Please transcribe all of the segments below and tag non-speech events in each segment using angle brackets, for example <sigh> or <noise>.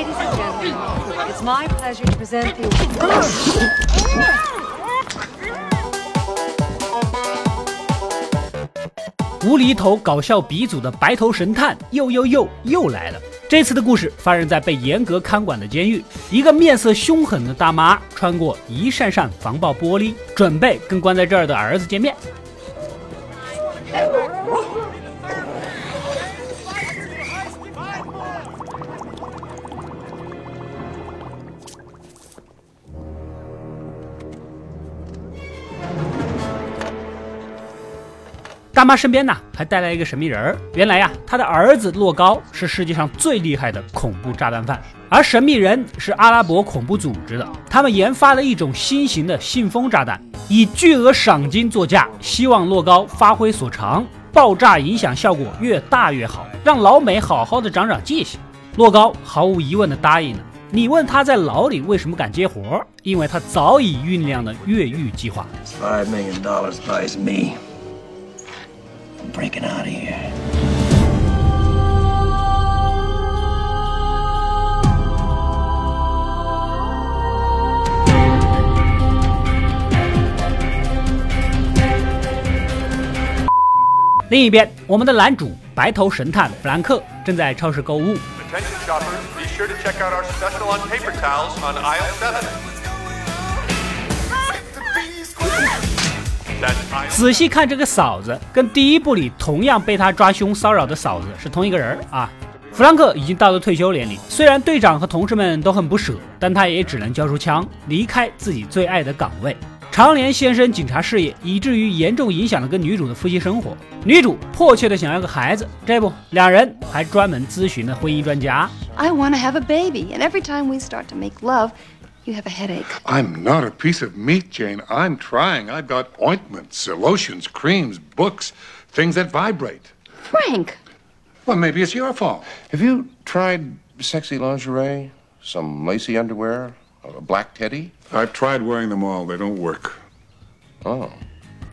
it's my pleasure to present the. 无厘头搞笑鼻祖的白头神探又又又又来了。这次的故事发生在被严格看管的监狱，一个面色凶狠的大妈穿过一扇扇防爆玻璃，准备跟关在这儿的儿子见面。妈身边呢，还带来一个神秘人儿。原来呀，他的儿子洛高是世界上最厉害的恐怖炸弹犯，而神秘人是阿拉伯恐怖组织的。他们研发了一种新型的信封炸弹，以巨额赏金作价，希望洛高发挥所长，爆炸影响效果越大越好，让老美好好的长长记性。洛高毫无疑问的答应了。你问他在牢里为什么敢接活？因为他早已酝酿了越狱计划。Five million dollars buys me. Breaking out of here. 另一边，我们的男主白头神探弗兰克正在超市购物。仔细看这个嫂子，跟第一部里同样被他抓凶骚扰的嫂子是同一个人啊。弗兰克已经到了退休年龄，虽然队长和同事们都很不舍，但他也只能交出枪，离开自己最爱的岗位。常年献身警察事业，以至于严重影响了跟女主的夫妻生活。女主迫切的想要个孩子，这不，两人还专门咨询了婚姻专家。I want to have a baby, and every time we start to make love. You have a headache. I'm not a piece of meat, Jane. I'm trying. I've got ointments, lotions, creams, books, things that vibrate. Frank! Well, maybe it's your fault. Have you tried sexy lingerie? Some lacy underwear? A black teddy? I've tried wearing them all. They don't work. Oh.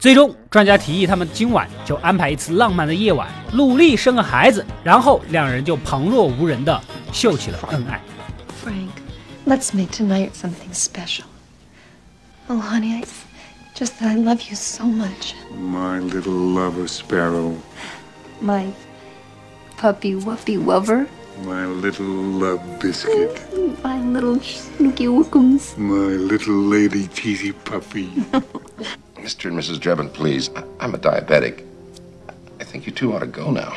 最终，专家提议他们今晚就安排一次浪漫的夜晚，努力生个孩子，然后两人就旁若无人的秀起了恩爱。Frank. Let's make tonight something special. Oh, honey, I just I love you so much. My little lover sparrow. My puppy wuppy lover. My little love biscuit. My little snooky wookums. My little lady cheesy puppy. <laughs> Mr. and Mrs. Drebin, please. I'm a diabetic. I think you two ought to go now.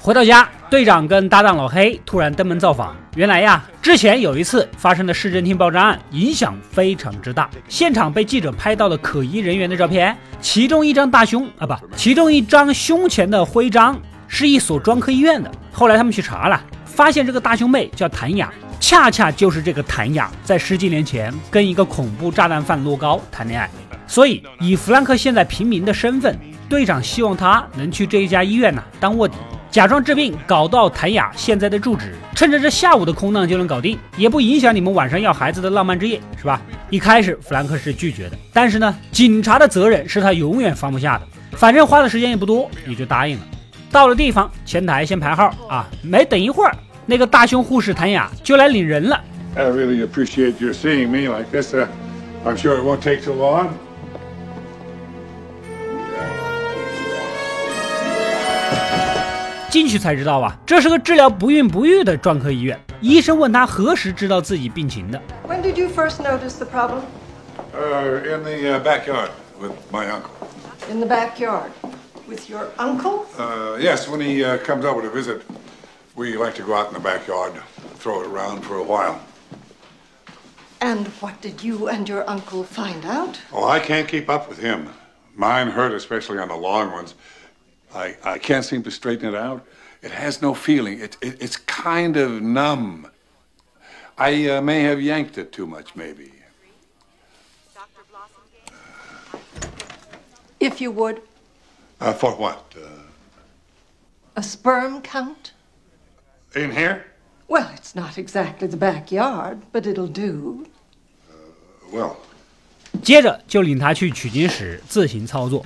回到家， 队长跟搭档老黑突然登门造访。原来呀，之前有一次发生的市政厅爆炸案，影响非常之大。现场被记者拍到了可疑人员的照片，其中一张大胸啊，不，其中一张胸前的徽章是一所专科医院的。后来他们去查了，发现这个大胸妹叫谭雅，恰恰就是这个谭雅在十几年前跟一个恐怖炸弹犯洛高谈恋爱。所以，以弗兰克现在平民的身份，队长希望他能去这一家医院呢当卧底。假装治病，搞到谭雅现在的住址，趁着这下午的空档就能搞定，也不影响你们晚上要孩子的浪漫之夜，是吧？一开始弗兰克是拒绝的，但是呢，警察的责任是他永远放不下的，反正花的时间也不多，也就答应了。到了地方，前台先排号啊，没等一会儿，那个大胸护士谭雅就来领人了。I really appreciate you seeing me like this. I'm sure it won't take too long. 进去才知道啊，这是个治疗不孕不育的专科医院。医生问他何时知道自己病情的。When did you first notice the problem? Uh, in the uh, backyard with my uncle. In the backyard with your uncle? Uh, yes, when he uh, comes over to visit, we like to go out in the backyard, throw it around for a while. And what did you and your uncle find out? Oh, I can't keep up with him. Mine hurt, especially on the long ones. I, I can't seem to straighten it out. It has no feeling. It, it it's kind of numb. I uh, may have yanked it too much, maybe. If you would. Uh, for what? Uh, a sperm count? In here? Well, it's not exactly the backyard, but it'll do. Uh, well. 接着就领他去取经室自行操作。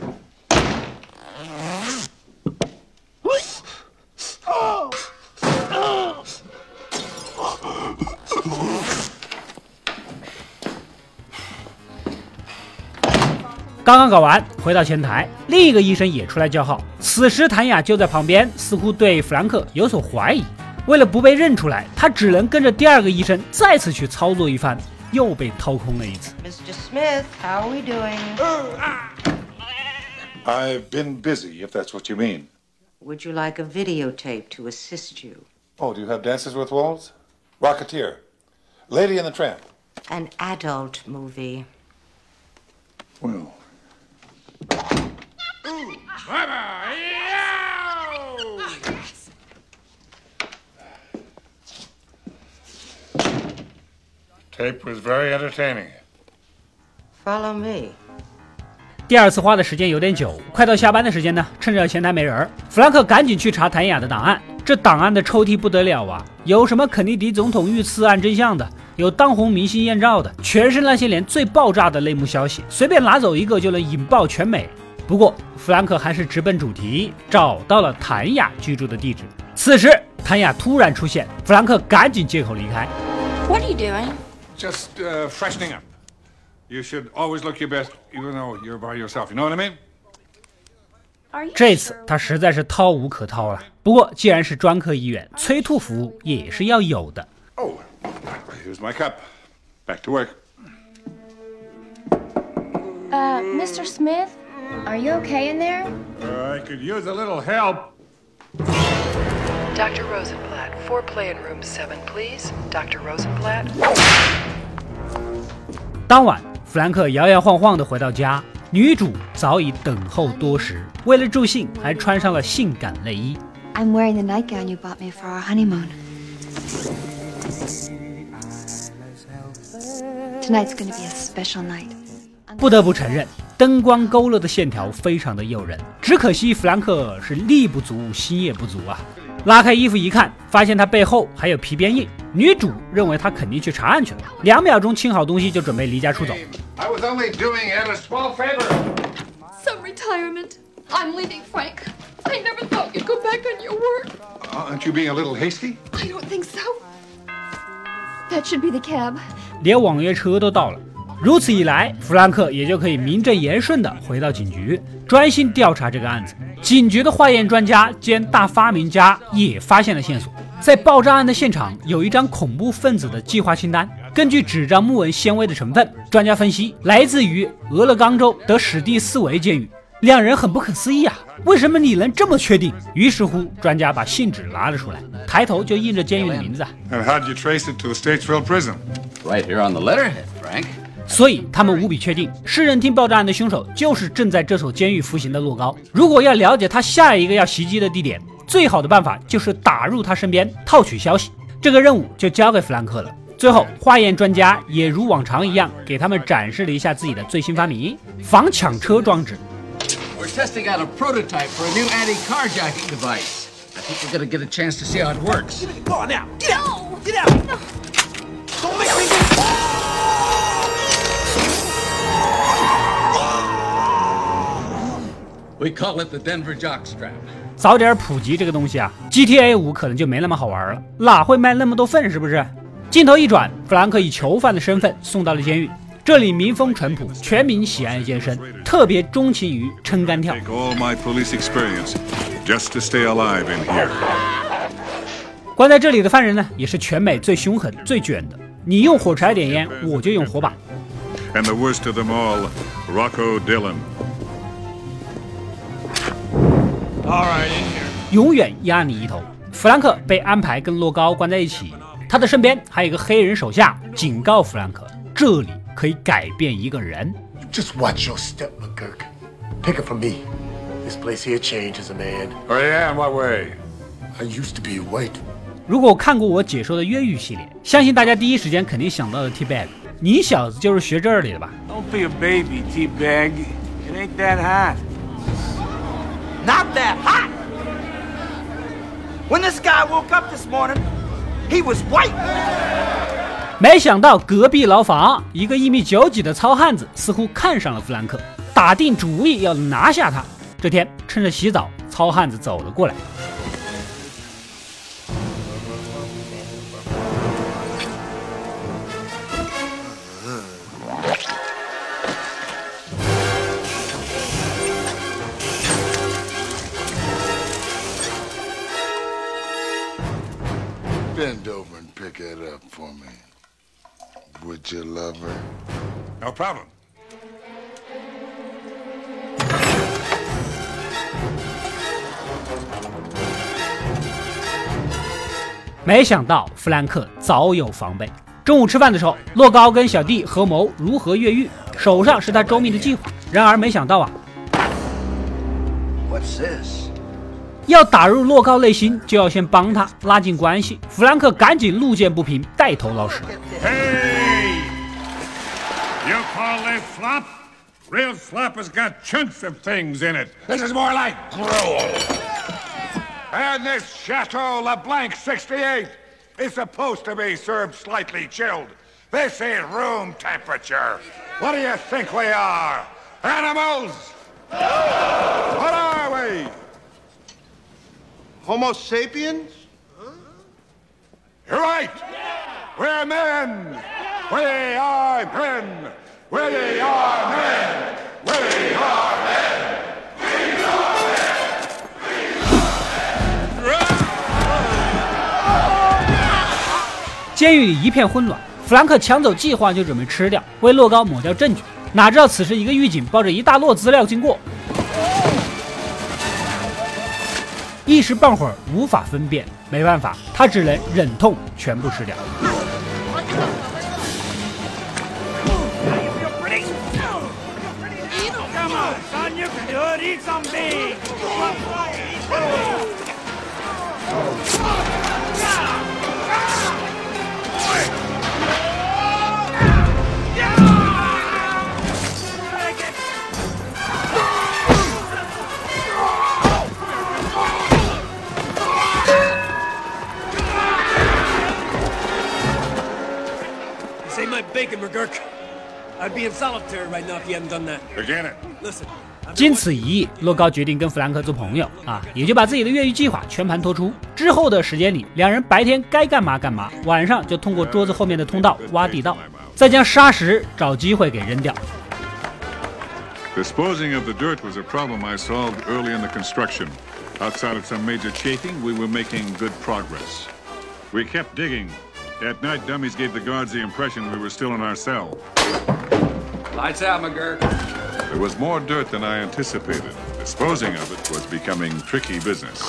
刚刚搞完，回到前台，另一个医生也出来叫号。此时谭雅就在旁边，似乎对弗兰克有所怀疑。为了不被认出来，他只能跟着第二个医生再次去操作一番，又被掏空了一次。Mr. Smith, how are we doing? I've been busy, if that's what you mean. Would you like a videotape to assist you? Oh, do you have Dances with Wolves? Rocketeer. Lady and the Tramp. An adult movie. Well. Tape was very entertaining. Follow me. 第二次花的时间有点久，快到下班的时间呢，趁着前台没人儿，弗兰克赶紧去查谭雅的档案。这档案的抽屉不得了啊，有什么肯尼迪总统遇刺案真相的，有当红明星艳照的，全是那些年最爆炸的内幕消息，随便拿走一个就能引爆全美。不过弗兰克还是直奔主题，找到了谭雅居住的地址。此时谭雅突然出现，弗兰克赶紧借口离开。What are you doing? Just uh, freshening up. You should always look your best, even though you're by yourself. You know what I mean? 这次他实在是掏无可掏了。不过既然是专科医院，催吐服务也是要有的。Oh, here's my cup. Back to work. Uh, Mr. Smith? Are you okay in there? Uh, I could use a little help. Dr. Rosenblatt, foreplay in room seven, please. Dr. Rosenblatt. 当晚，弗兰克摇摇晃晃地回到家，女主早已等候多时。为了助兴，还穿上了性感内衣。I'm wearing the nightgown you bought me for our honeymoon. Tonight's gonna be a special night. 不得不承认，灯光勾勒的线条非常的诱人。只可惜弗兰克是力不足，心也不足啊。拉开衣服一看，发现他背后还有皮鞭印。女主认为他肯定去查案去了，两秒钟清好东西就准备离家出走。I was only doing it a small favor. Some retirement. I'm leaving, Frank. I never thought you'd go back on your word. Uh, aren't you being a little hasty? I don't think so. That should be the cab. 连网约车都到了。如此一来，弗兰克也就可以名正言顺地回到警局，专心调查这个案子。警局的化验专家兼大发明家也发现了线索，在爆炸案的现场有一张恐怖分子的计划清单。根据纸张木纹纤维的成分，专家分析来自于俄勒冈州的史蒂斯维监狱。两人很不可思议啊，为什么你能这么确定？于是乎，专家把信纸拿了出来，抬头就印着监狱的名字 how'd you trace it to the Statesville prison? Right here on the letterhead, Frank. 所以他们无比确定，市政厅爆炸案的凶手就是正在这所监狱服刑的洛高。如果要了解他下一个要袭击的地点，最好的办法就是打入他身边，套取消息。这个任务就交给弗兰克了。最后，化验专家也如往常一样，给他们展示了一下自己的最新发明——防抢车装置。We're testing out a prototype for a new anti-carjacking device. I think we're gonna get a chance to see how it works. We call it the Denver Jockstrap. 早点普及这个东西啊，GTA 五可能就没那么好玩了，哪会卖那么多份？是不是？镜头一转，弗兰克以囚犯的身份送到了监狱，这里民风淳朴，全民喜爱健身，特别钟情于撑杆跳。Take all my police experience just to stay alive in here. 关在这里的犯人呢，也是全美最凶狠、最卷的。你用火柴点烟，我就用火把。And the worst of them all, Rocco Dillon. 永远压你一头。弗兰克被安排跟洛高关在一起，他的身边还有一个黑人手下，警告弗兰克，这里可以改变一个人。 Just watch your step, McGurk. Take it from me. This place here changes a man. Oh, yeah, in what way? I used to be white. 如果看过我解说的越狱系列，相信大家第一时间肯定想到了 T bag。你小子就是学这里的吧？ Don't be a baby, T-Bag. It ain't that hot. Not that hot! When this guy woke up this morning, he was white. 没想到隔壁牢房一个一米九几的糙汉子似乎看上了弗兰克，打定主意要拿下他。这天趁着洗澡，糙汉子走了过来。No problem. <laughs> 没想到弗兰克早有防备。中午吃饭的时候，洛高跟小弟合谋如何越狱，手上是他周密的计划。然而没想到啊，What's this? 要打入洛高内心，就要先帮他拉近关系。弗兰克赶紧路见不平，带头老实。Hey! You call this slop? Real slop has got chunks of things in it. This is more like gruel. And this Chateau LeBlanc 68 is supposed to be served slightly chilled. This ain't room temperature. What do you think we are? Animals? What are we? Homo sapiens? You're right. We're men. We are men. We are men. We are men. 监狱里一片混乱，弗兰克抢走计划就准备吃掉，为洛高抹掉证据。哪知道此时一个狱警抱着一大摞资料经过，一时半会儿无法分辨，没办法，他只能忍痛全部吃掉。Do it. Eat. Save my bacon, McGurk. I'd be in solitary right now if you hadn't done that. Again it. Listen, 经此一役，洛高决定跟弗兰克做朋友啊，也就把自己的越狱计划全盘托出。之后的时间里，两人白天该干嘛干嘛，晚上就通过桌子后面的通道挖地道，再将沙石找机会给扔掉。Disposing of the dirt was a problem I solved early in the construction. Outside of some major chafing, we were making good progress. We kept digging. At night, dummies gave the guards the impression we were still in our cell. Lights out, McGurk. There was more dirt than I anticipated. Disposing of it was becoming tricky business.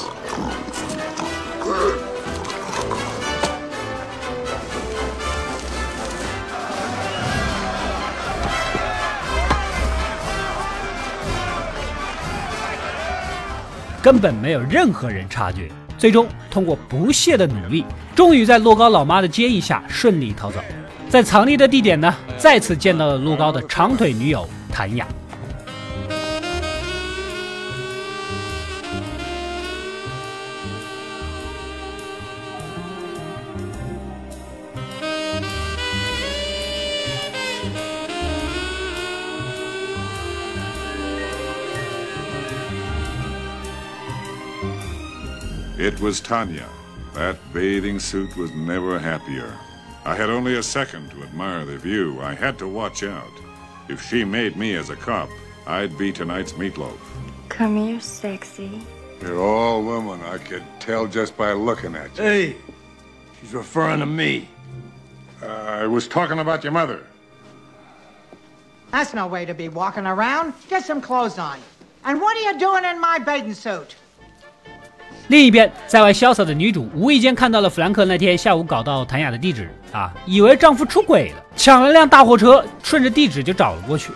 根本没有任何人察觉。最终通过不懈的努力，终于在洛高老妈的接应下顺利逃走。在藏匿的地点呢，再次见到了洛高的长腿女友谭雅。It was Tanya. That bathing suit was never happier. I had only a second to admire the view. I had to watch out. If she made me as a cop, I'd be tonight's meatloaf. Come here, sexy. You're all woman. I could tell just by looking at you. Hey, she's referring to me. Uh, I was talking about your mother. That's no way to be walking around. Get some clothes on. And what are you doing in my bathing suit? 另一边，在外潇洒的女主无意间看到了弗兰克那天下午搞到谭雅的地址 啊，以为丈夫出轨了，抢了辆大货车，顺着地址就找了过去。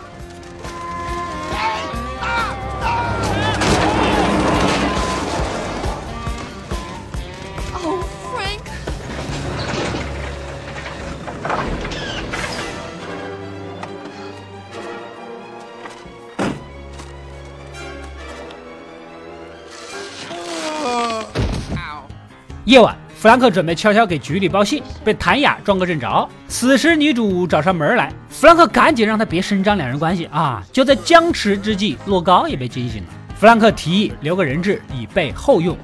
Oh, Frank. Oh. 夜晚，弗兰克准备悄悄给局里报信，被谭雅撞个正着。此时女主找上门来，弗兰克赶紧让她别声张两人关系啊！就在僵持之际，洛高也被惊醒了。弗兰克提议留个人质以备后用。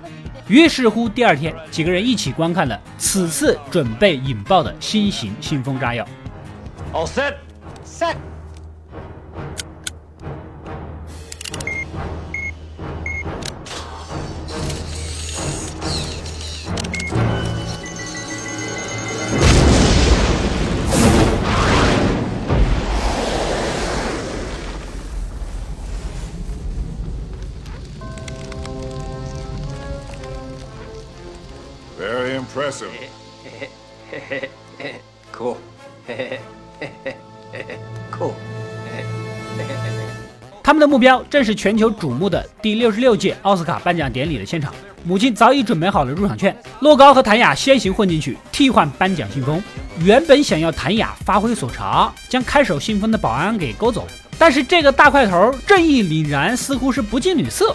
于是乎，第二天几个人一起观看了此次准备引爆的新型信封炸药。All set? Set. <laughs> cool. <laughs> cool. 他们的目标正是全球瞩目的第六十六届奥斯卡颁奖典礼的现场。母亲早已准备好了入场券，乐高和谭雅先行混进去，替换颁奖信封。原本想要谭雅发挥所长，将看守信封的保安给勾走，但是这个大块头正义凛然，似乎是不近女色。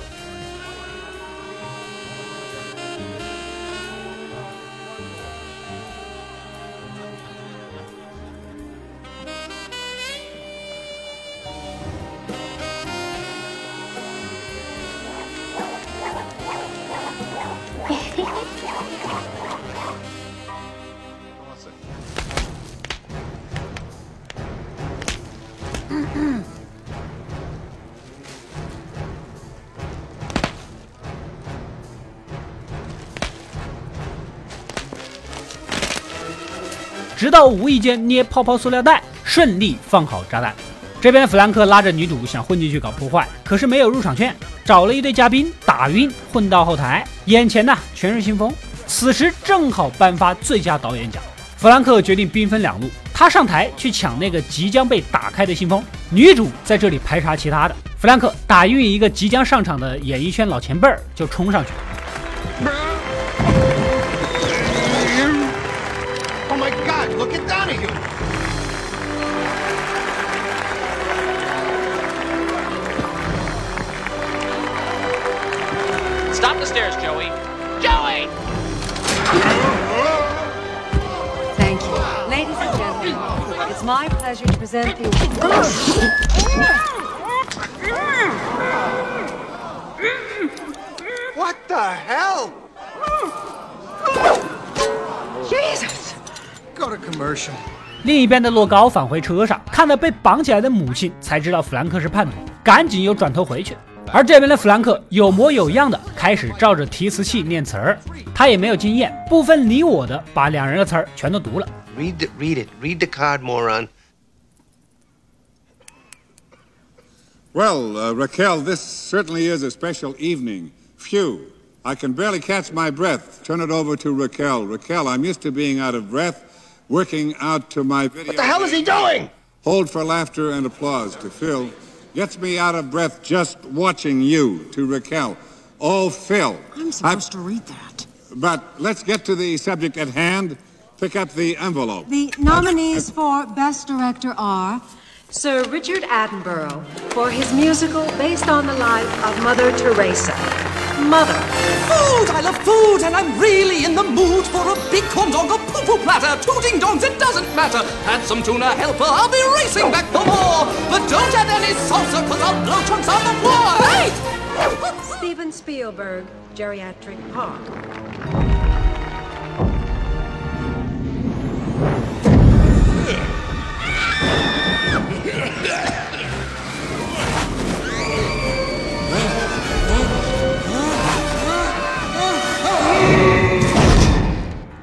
直到无意间捏泡泡塑料袋，顺利放好炸弹。这边弗兰克拉着女主想混进去搞破坏，可是没有入场券，找了一堆嘉宾打晕，混到后台，眼前呢全是信封。此时正好颁发最佳导演奖，弗兰克决定兵分两路，他上台去抢那个即将被打开的信封，女主在这里排查其他的。弗兰克打晕一个即将上场的演艺圈老前辈儿，就冲上去。My pleasure to present the What the hell? Jesus! Go to commercial. 另一边的洛高返回车上，看到被绑起来的母亲，才知道弗兰克是叛徒，赶紧又转头回去。而这边的弗兰克有模有样的开始照着提词器念词儿，他也没有经验，不分你我的把两人的词儿全都读了。Read it, read it. Read the card, moron. Well, uh, Raquel, this certainly is a special evening. Phew. I can barely catch my breath. Turn it over to Raquel. Raquel, I'm used to being out of breath, working out to my video. What the hell is he doing? Hold for laughter and applause to Phil. Gets me out of breath just watching you to Raquel. Oh, Phil. I'm supposed to read that. But let's get to the subject at hand. Pick up the envelope. The nominees for Best Director are Sir Richard Attenborough for his musical based on the life of Mother Teresa. Mother. Food! I love food, and I'm really in the mood for a big corn dog, a poo poo platter, two ding dongs, it doesn't matter. Add some tuna helper, I'll be racing back for more. But don't add any salsa, cause I'll blow chunks on the floor. Hey! Steven Spielberg, Geriatric Park.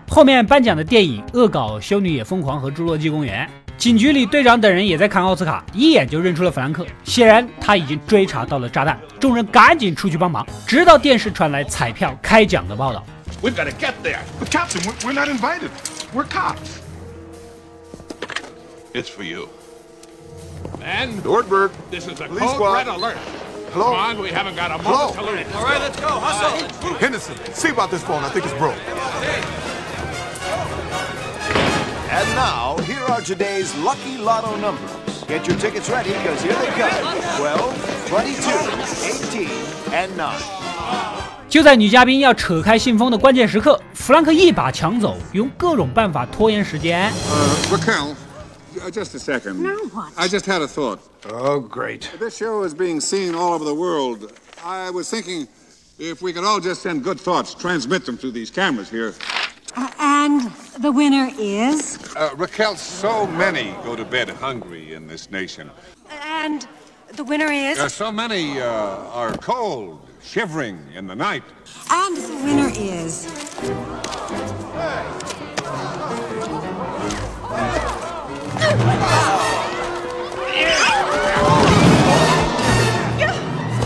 后面颁奖的电影《恶搞修女也疯狂》和《侏罗纪公园》，警局里队长等人也在看奥斯卡，一眼就认出了弗兰克。显然他已经追查到了炸弹，众人赶紧出去帮忙，直到电视传来彩票开奖的报道。We've got to get there. But, Captain, we're, we're not invited. We're cops. It's for you. Man, Nordberg. this is a Police code squad. red alert. Hello? Come on, we haven't got a Hello? moment to lose. All right, let's go. Hustle. Henderson, see about this phone. I think it's broke. And now, here are today's lucky lotto numbers. Get your tickets ready, because here they come 12, 22, 18, and 9. 就在女嘉宾要扯开信封的关键时刻，弗兰克一把抢走，用各种办法拖延时间。 Uh, Raquel, Uh, just a second. Now what? I just had a thought. Oh, great. This show is being seen all over the world. I was thinking if we could all just send good thoughts, transmit them through these cameras here. Uh, and the winner is Uh, Raquel, so many go to bed hungry in this nation. and the winner is Uh, so many uh, are cold, shivering in the night. and the winner is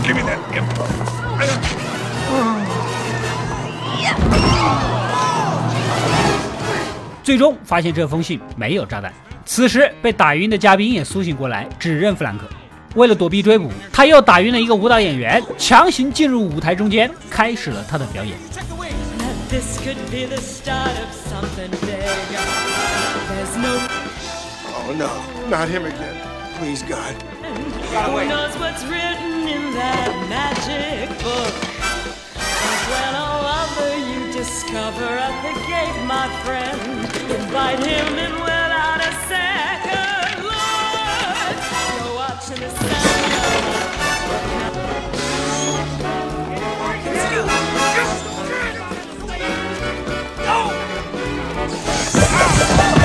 Give me that. 最终发现这封信没有炸弹。此时被打晕的嘉宾也苏醒过来，指认弗兰克。为了躲避追捕，他又打晕了一个舞蹈演员，强行进入舞台中间，开始了他的表演。This could be the start of something bigger. There's no Oh, no. Not him again. Please, God. who knows what's written in that magic book. And when a lover you discover at the gate, my friend, invite him in without a second look. You're watching the sound. Come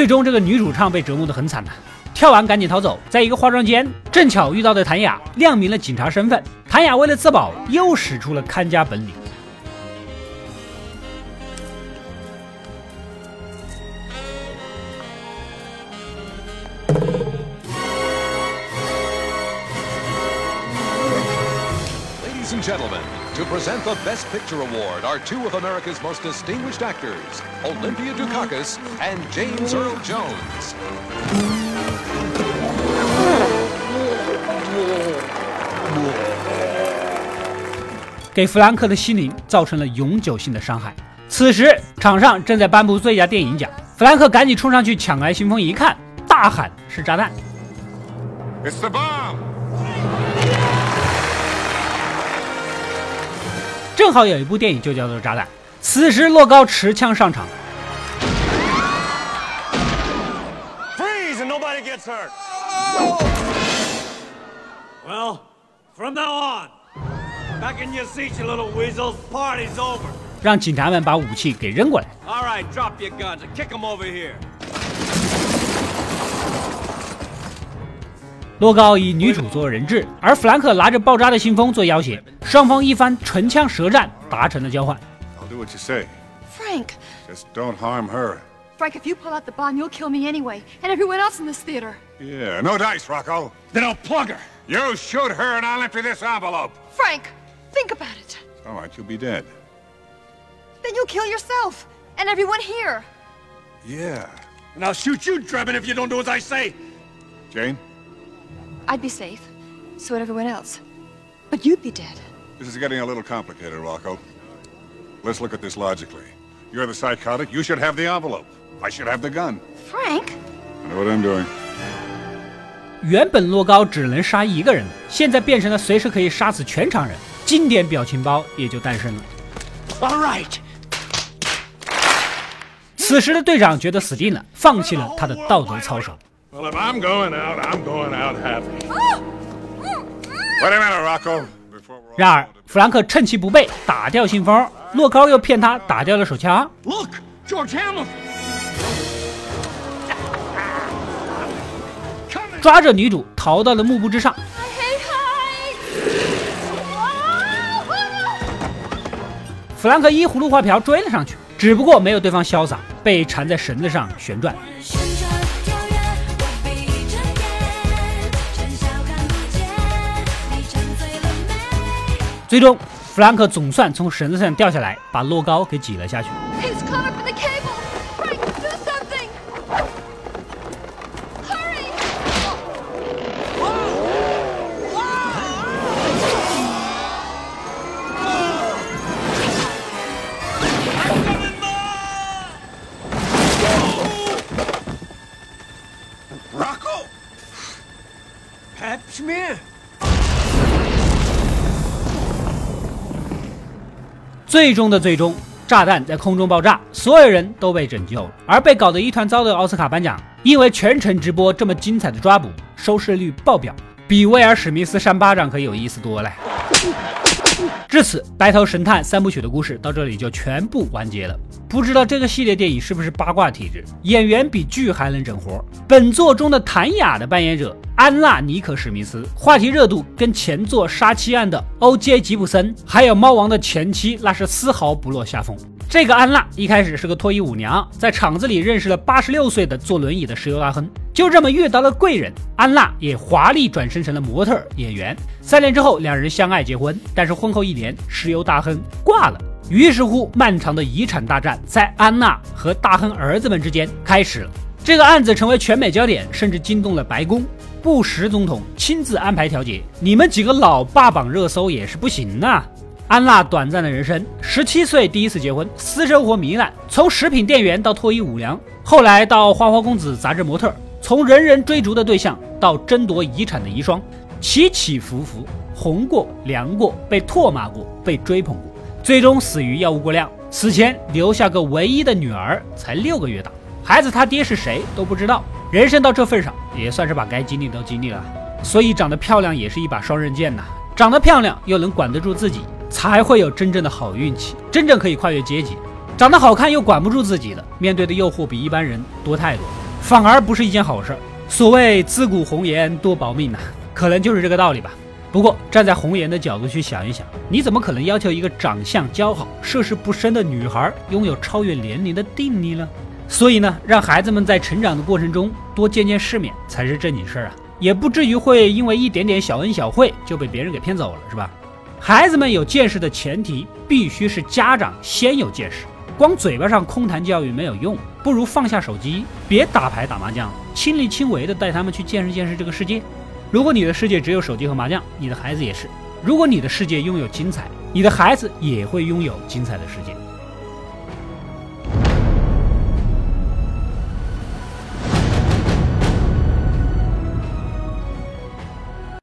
最终，这个女主唱被折磨得很惨呐、跳完赶紧逃走，在一个化妆间，正巧遇到的谭雅亮明了警察身份。谭雅为了自保，又使出了看家本领。The Best Picture Award are two of America's most distinguished actors, Olympia Dukakis and James Earl Jones. 给弗兰克的心灵造成了永久性的伤害。此时，场上正在颁布最佳电影奖，弗兰克赶紧冲上去抢来信封，一看，大喊是炸弹。It's the bomb! 正好有一部电影就叫做《炸弹》。此时，洛高持枪上场，Freeze and nobody gets hurt. Well, from now on, back in your seats, you little weasels. Party's over. 让警察们把武器给扔过来。All right, drop your guns and kick them over here. 洛高以女主做人质，而弗兰克拿着爆炸的信封做要挟，双方一番唇枪舌战，达成了交换。 I'll do what you say. Frank, Just don't harm her. Frank, if you pull out the bomb, you'll kill me anyway, and everyone else in this theater. Yeah, no dice, Rocco. Then I'll plug her. You shoot her and I'll empty this envelope. Frank, think about it. All right, you'll be dead. Then you'll kill yourself and everyone here. Yeah. And I'll shoot you, Drebin, if you don't do as I say. Jane, I'd be safe. So would everyone else. But you'd be dead. this is getting a little complicated, Rocco. Let's look at this logically. You're the psychotic. You should have the envelope. I should have the gun. Frank? I know what I'm doing. 原本洛高只能杀一个人，现在变成了随时可以杀死全场人，经典表情包也就诞生了。All right. 此时的队长觉得死定了，放弃了他的道德操守。Well, if I'm going out, I'm going out happy. Wait a minute, Rocco. 然而，弗兰克趁其不备打掉信封，洛高又骗他打掉了手枪。Look, George Hamilton. 抓着女主逃到了幕布之上。弗兰克依葫芦画瓢追了上去，只不过没有对方潇洒，被缠在绳子上旋转。最终，弗兰克总算从绳子上掉下来，把乐高给挤了下去。Rocco，Pap smear。最终的最终，炸弹在空中爆炸，所有人都被拯救了。而被搞得一团糟的奥斯卡颁奖因为全程直播这么精彩的抓捕，收视率爆表，比威尔史密斯扇巴掌可有意思多了。至此，《白头神探》三部曲的故事到这里就全部完结了。不知道这个系列电影是不是八卦体质，演员比剧还能整活。本作中的谭雅的扮演者安娜·尼可·史密斯，话题热度跟前作《杀妻案》的欧杰·吉普森，还有《猫王》的前妻，那是丝毫不落下风。这个安娜一开始是个脱衣舞娘，在厂子里认识了八十六岁的坐轮椅的石油大亨，就这么遇到了贵人，安娜也华丽转身成了模特演员。三年之后，两人相爱结婚，但是婚后一年，石油大亨挂了。于是乎，漫长的遗产大战在安娜和大亨儿子们之间开始了。这个案子成为全美焦点，甚至惊动了白宫，布什总统亲自安排调解。你们几个老爸榜热搜也是不行呐！安娜短暂的人生：十七岁第一次结婚，私生活糜烂，从食品店员到脱衣舞娘，后来到花花公子杂志模特，从人人追逐的对象到争夺遗产的遗孀，起起伏伏，红过，凉过，被唾骂过，被追捧过，最终死于药物过量。死前留下个唯一的女儿，才六个月大，孩子他爹是谁都不知道。人生到这份上，也算是把该经历都经历了。所以长得漂亮也是一把双刃剑呐，长得漂亮又能管得住自己。才会有真正的好运气，真正可以跨越阶级。长得好看又管不住自己的，面对的诱惑比一般人多太多，反而不是一件好事。所谓自古红颜多薄命呐，可能就是这个道理吧。不过站在红颜的角度去想一想，你怎么可能要求一个长相姣好、涉世不深的女孩拥有超越年龄的定力呢？所以呢，让孩子们在成长的过程中多见见世面才是正经事儿啊，也不至于会因为一点点小恩小惠就被别人给骗走了，是吧？孩子们有见识的前提，必须是家长先有见识。光嘴巴上空谈教育没有用，不如放下手机，别打牌打麻将，亲力亲为的带他们去见识见识这个世界。如果你的世界只有手机和麻将，你的孩子也是；如果你的世界拥有精彩，你的孩子也会拥有精彩的世界。